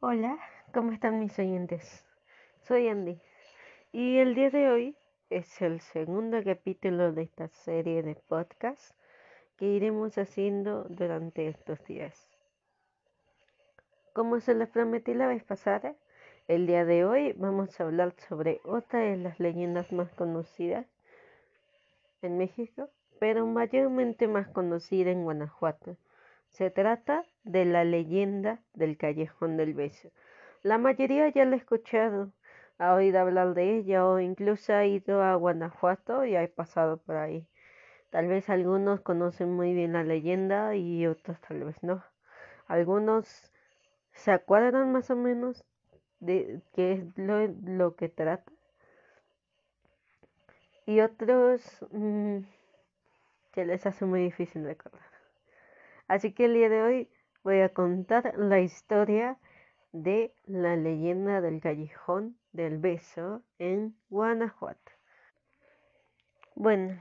Hola, ¿cómo están mis oyentes? Soy Andy y el día de hoy es el segundo capítulo de esta serie de podcast que iremos haciendo durante estos días. Como se les prometí la vez pasada, el día de hoy vamos a hablar sobre otra de las leyendas más conocidas en México, pero mayormente más conocida en Guanajuato. Se trata de la leyenda del Callejón del Beso. La mayoría ya la ha escuchado, ha oído hablar de ella o incluso ha ido a Guanajuato y ha pasado por ahí. Tal vez algunos conocen muy bien la leyenda y otros tal vez no. Algunos se acuerdan más o menos de qué es lo, que trata. Y otros mm, que les hace muy difícil recordar. Así que el día de hoy voy a contar la historia de la leyenda del callejón del beso en Guanajuato. Bueno,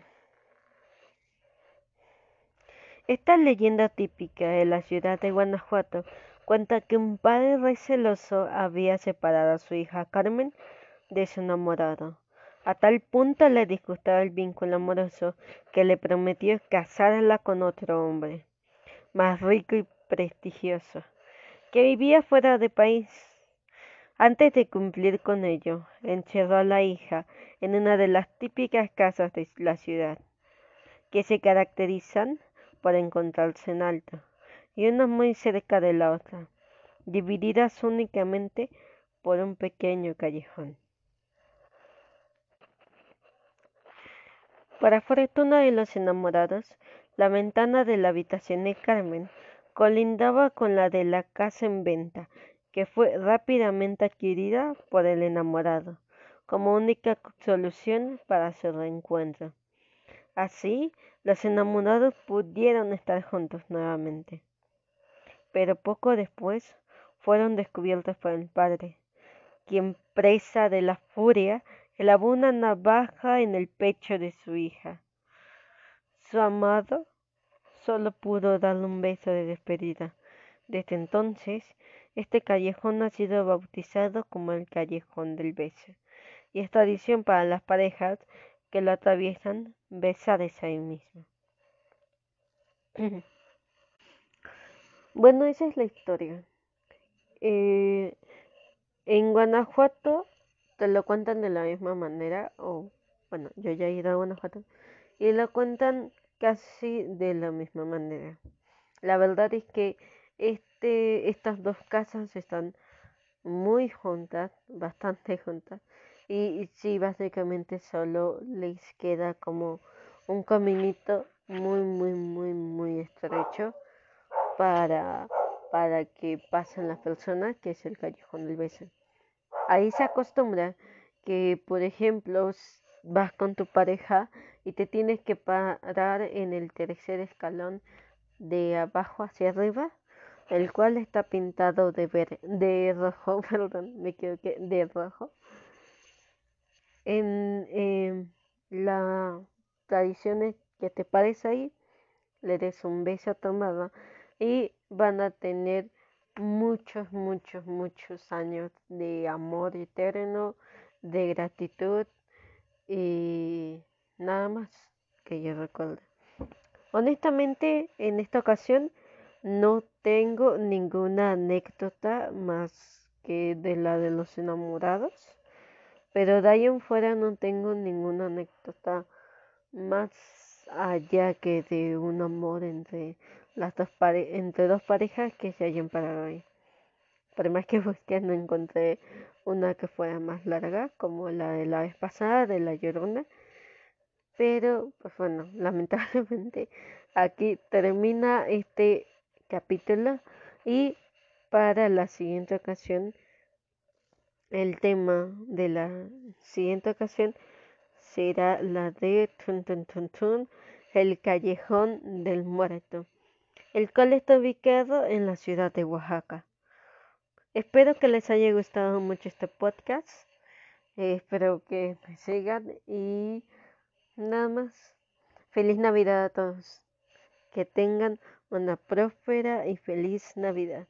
esta leyenda típica de la ciudad de Guanajuato cuenta que un padre receloso había separado a su hija Carmen de su enamorado. A tal punto le disgustaba el vínculo amoroso que le prometió casarla con otro hombre más rico y prestigioso, que vivía fuera de país. Antes de cumplir con ello, encerró a la hija en una de las típicas casas de la ciudad, que se caracterizan por encontrarse en alto, y una muy cerca de la otra, divididas únicamente por un pequeño callejón. Para fortuna de los enamorados, la ventana de la habitación de Carmen colindaba con la de la casa en venta, que fue rápidamente adquirida por el enamorado, como única solución para su reencuentro. Así, los enamorados pudieron estar juntos nuevamente. Pero poco después fueron descubiertos por el padre, quien presa de la furia, clavó una navaja en el pecho de su hija. Su amado solo pudo darle un beso de despedida. Desde entonces, este callejón ha sido bautizado como el callejón del beso, y es tradición para las parejas que lo atraviesan besarse ahí mismo. bueno, esa es la historia. Eh, en Guanajuato te lo cuentan de la misma manera, o bueno, yo ya he ido a Guanajuato, y lo cuentan casi de la misma manera. La verdad es que este, estas dos casas están muy juntas, bastante juntas, y, sí, básicamente solo les queda como un caminito muy, muy, muy, muy estrecho para, para que pasen las personas, que es el callejón del beso. Ahí se acostumbra que, por ejemplo, vas con tu pareja y te tienes que parar en el tercer escalón de abajo hacia arriba, el cual está pintado de, ver, de rojo, perdón, me equivoqué, de rojo. En eh, la tradición es que te pares ahí, le des un beso a tu amada y van a tener muchos, muchos, muchos años de amor eterno, de gratitud y nada más que yo recuerde. Honestamente, en esta ocasión no tengo ninguna anécdota más que de la de los enamorados, pero de ahí en fuera no tengo ninguna anécdota más allá que de un amor entre las dos entre dos parejas que se hayan parado ahí. Por más que busqué no encontré una que fuera más larga como la de la vez pasada de la Llorona pero, pues bueno, lamentablemente aquí termina este capítulo y para la siguiente ocasión, el tema de la siguiente ocasión será la de tun, tun, tun, tun, el callejón del muerto, el cual está ubicado en la ciudad de Oaxaca. Espero que les haya gustado mucho este podcast. Eh, espero que me sigan y Nada más. Feliz Navidad a todos. Que tengan una próspera y feliz Navidad.